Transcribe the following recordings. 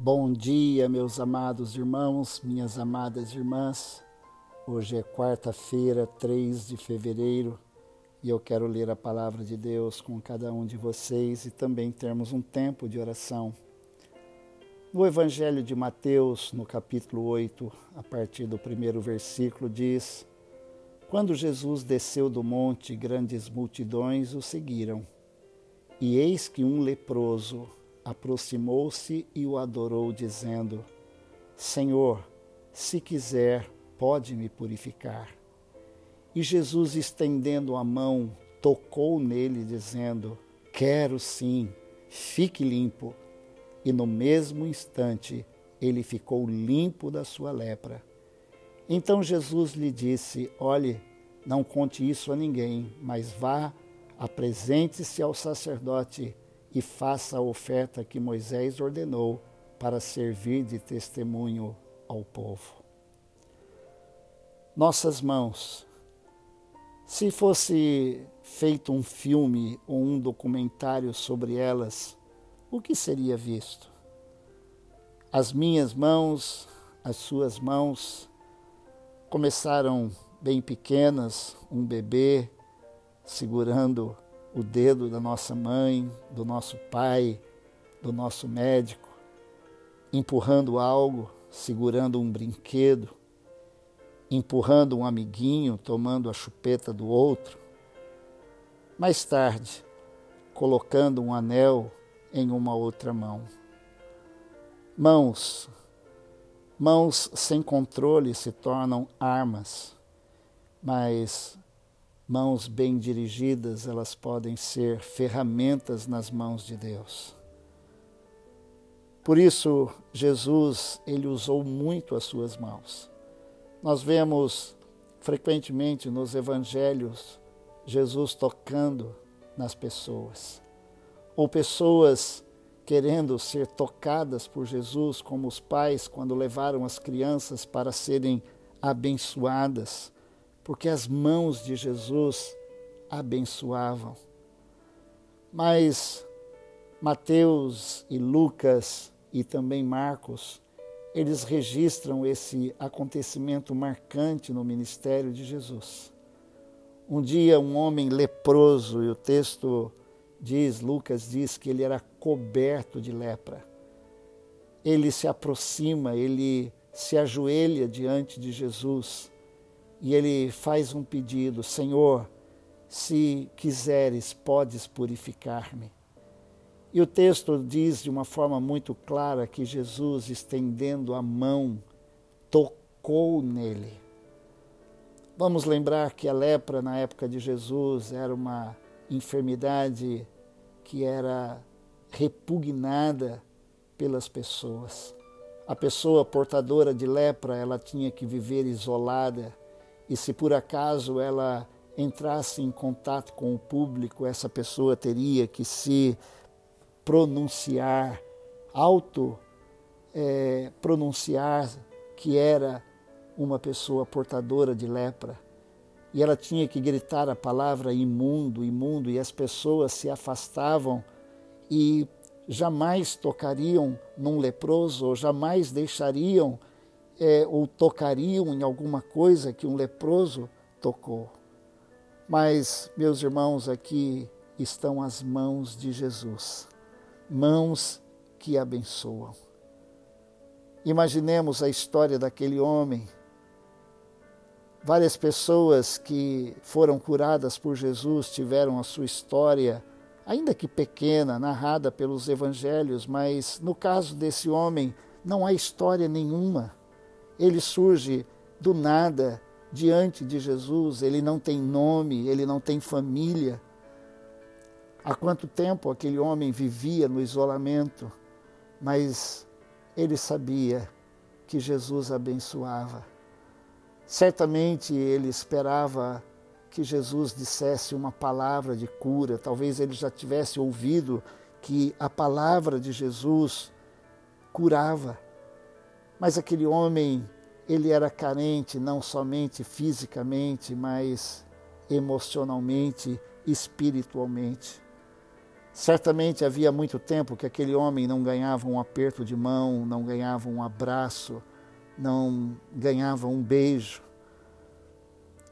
Bom dia, meus amados irmãos, minhas amadas irmãs. Hoje é quarta-feira, 3 de fevereiro, e eu quero ler a palavra de Deus com cada um de vocês e também termos um tempo de oração. No Evangelho de Mateus, no capítulo 8, a partir do primeiro versículo, diz: Quando Jesus desceu do monte, grandes multidões o seguiram. E eis que um leproso aproximou-se e o adorou, dizendo: Senhor, se quiser, pode me purificar. E Jesus, estendendo a mão, tocou nele, dizendo: Quero sim, fique limpo. E no mesmo instante ele ficou limpo da sua lepra. Então Jesus lhe disse: Olhe, não conte isso a ninguém, mas vá, apresente-se ao sacerdote e faça a oferta que Moisés ordenou para servir de testemunho ao povo. Nossas mãos. Se fosse feito um filme ou um documentário sobre elas, o que seria visto? As minhas mãos, as suas mãos, começaram bem pequenas, um bebê segurando o dedo da nossa mãe, do nosso pai, do nosso médico, empurrando algo, segurando um brinquedo, empurrando um amiguinho, tomando a chupeta do outro. Mais tarde, colocando um anel em uma outra mão. Mãos. Mãos sem controle se tornam armas, mas Mãos bem dirigidas, elas podem ser ferramentas nas mãos de Deus. Por isso, Jesus, ele usou muito as suas mãos. Nós vemos frequentemente nos evangelhos Jesus tocando nas pessoas, ou pessoas querendo ser tocadas por Jesus, como os pais quando levaram as crianças para serem abençoadas porque as mãos de Jesus abençoavam. Mas Mateus e Lucas e também Marcos, eles registram esse acontecimento marcante no ministério de Jesus. Um dia, um homem leproso, e o texto diz, Lucas diz que ele era coberto de lepra. Ele se aproxima, ele se ajoelha diante de Jesus e ele faz um pedido: Senhor, se quiseres, podes purificar-me. E o texto diz de uma forma muito clara que Jesus, estendendo a mão, tocou nele. Vamos lembrar que a lepra na época de Jesus era uma enfermidade que era repugnada pelas pessoas. A pessoa portadora de lepra, ela tinha que viver isolada, e se por acaso ela entrasse em contato com o público, essa pessoa teria que se pronunciar, auto é, pronunciar que era uma pessoa portadora de lepra. E ela tinha que gritar a palavra imundo, imundo, e as pessoas se afastavam e jamais tocariam num leproso, ou jamais deixariam é, ou tocariam em alguma coisa que um leproso tocou. Mas, meus irmãos, aqui estão as mãos de Jesus, mãos que abençoam. Imaginemos a história daquele homem. Várias pessoas que foram curadas por Jesus tiveram a sua história, ainda que pequena, narrada pelos evangelhos, mas no caso desse homem não há história nenhuma ele surge do nada diante de Jesus, ele não tem nome, ele não tem família. Há quanto tempo aquele homem vivia no isolamento, mas ele sabia que Jesus abençoava. Certamente ele esperava que Jesus dissesse uma palavra de cura, talvez ele já tivesse ouvido que a palavra de Jesus curava. Mas aquele homem, ele era carente não somente fisicamente, mas emocionalmente, espiritualmente. Certamente havia muito tempo que aquele homem não ganhava um aperto de mão, não ganhava um abraço, não ganhava um beijo.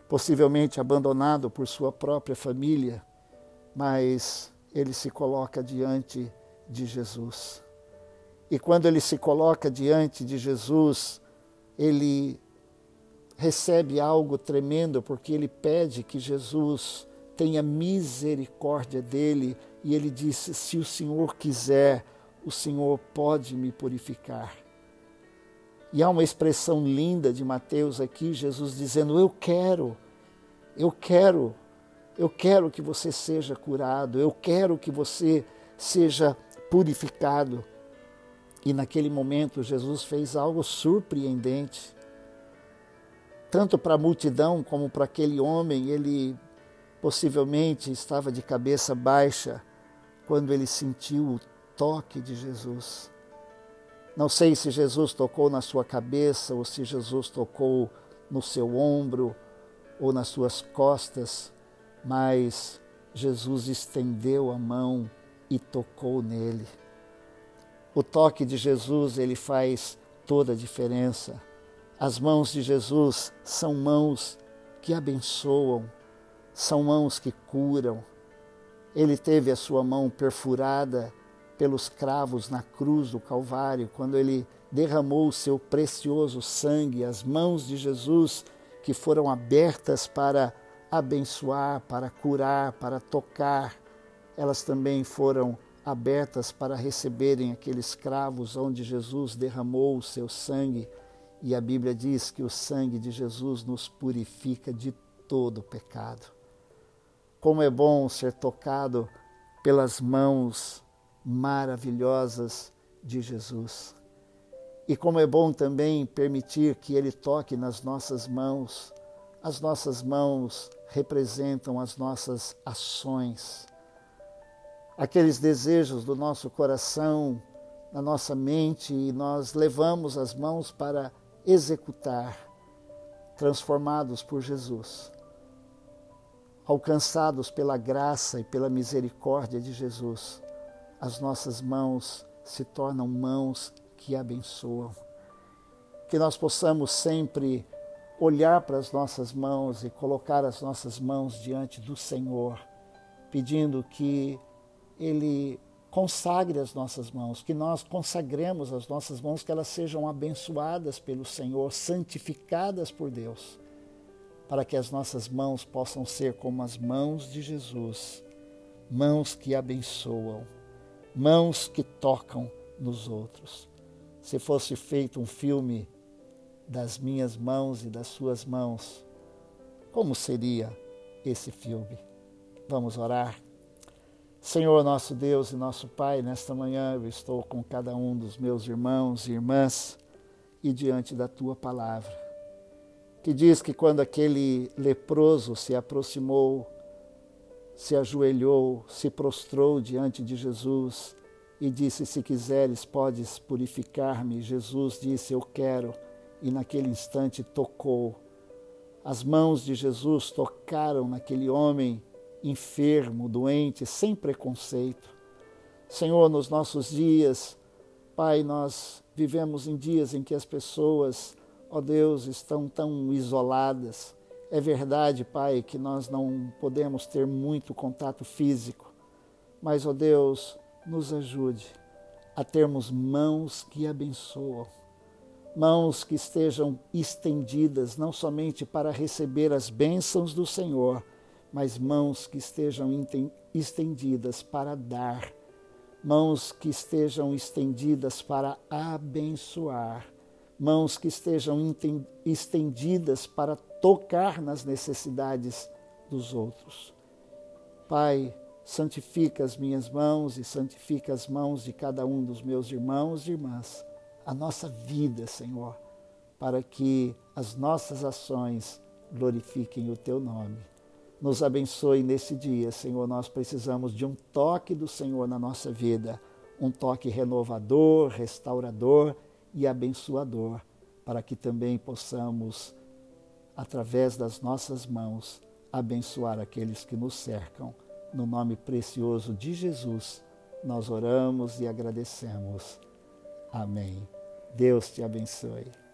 Possivelmente abandonado por sua própria família, mas ele se coloca diante de Jesus. E quando ele se coloca diante de Jesus, ele recebe algo tremendo, porque ele pede que Jesus tenha misericórdia dele, e ele disse: Se o Senhor quiser, o Senhor pode me purificar. E há uma expressão linda de Mateus aqui, Jesus dizendo: Eu quero, eu quero, eu quero que você seja curado, eu quero que você seja purificado. E naquele momento Jesus fez algo surpreendente. Tanto para a multidão como para aquele homem, ele possivelmente estava de cabeça baixa quando ele sentiu o toque de Jesus. Não sei se Jesus tocou na sua cabeça ou se Jesus tocou no seu ombro ou nas suas costas, mas Jesus estendeu a mão e tocou nele. O toque de Jesus, ele faz toda a diferença. As mãos de Jesus são mãos que abençoam, são mãos que curam. Ele teve a sua mão perfurada pelos cravos na cruz do Calvário, quando ele derramou o seu precioso sangue, as mãos de Jesus que foram abertas para abençoar, para curar, para tocar, elas também foram abertas para receberem aqueles cravos onde Jesus derramou o seu sangue. E a Bíblia diz que o sangue de Jesus nos purifica de todo pecado. Como é bom ser tocado pelas mãos maravilhosas de Jesus. E como é bom também permitir que Ele toque nas nossas mãos. As nossas mãos representam as nossas ações aqueles desejos do nosso coração, na nossa mente, e nós levamos as mãos para executar, transformados por Jesus, alcançados pela graça e pela misericórdia de Jesus, as nossas mãos se tornam mãos que abençoam. Que nós possamos sempre olhar para as nossas mãos e colocar as nossas mãos diante do Senhor, pedindo que ele consagre as nossas mãos, que nós consagremos as nossas mãos, que elas sejam abençoadas pelo Senhor, santificadas por Deus, para que as nossas mãos possam ser como as mãos de Jesus, mãos que abençoam, mãos que tocam nos outros. Se fosse feito um filme das minhas mãos e das suas mãos, como seria esse filme? Vamos orar. Senhor, nosso Deus e nosso Pai, nesta manhã eu estou com cada um dos meus irmãos e irmãs e diante da tua palavra, que diz que quando aquele leproso se aproximou, se ajoelhou, se prostrou diante de Jesus e disse: Se quiseres, podes purificar-me. Jesus disse: Eu quero. E naquele instante tocou. As mãos de Jesus tocaram naquele homem enfermo, doente, sem preconceito. Senhor, nos nossos dias, Pai, nós vivemos em dias em que as pessoas, ó Deus, estão tão isoladas. É verdade, Pai, que nós não podemos ter muito contato físico, mas, ó Deus, nos ajude a termos mãos que abençoam, mãos que estejam estendidas não somente para receber as bênçãos do Senhor, mas mãos que estejam estendidas para dar, mãos que estejam estendidas para abençoar, mãos que estejam estendidas para tocar nas necessidades dos outros. Pai, santifica as minhas mãos e santifica as mãos de cada um dos meus irmãos e irmãs, a nossa vida, Senhor, para que as nossas ações glorifiquem o teu nome nos abençoe nesse dia, Senhor. Nós precisamos de um toque do Senhor na nossa vida, um toque renovador, restaurador e abençoador, para que também possamos, através das nossas mãos, abençoar aqueles que nos cercam. No nome precioso de Jesus, nós oramos e agradecemos. Amém. Deus te abençoe.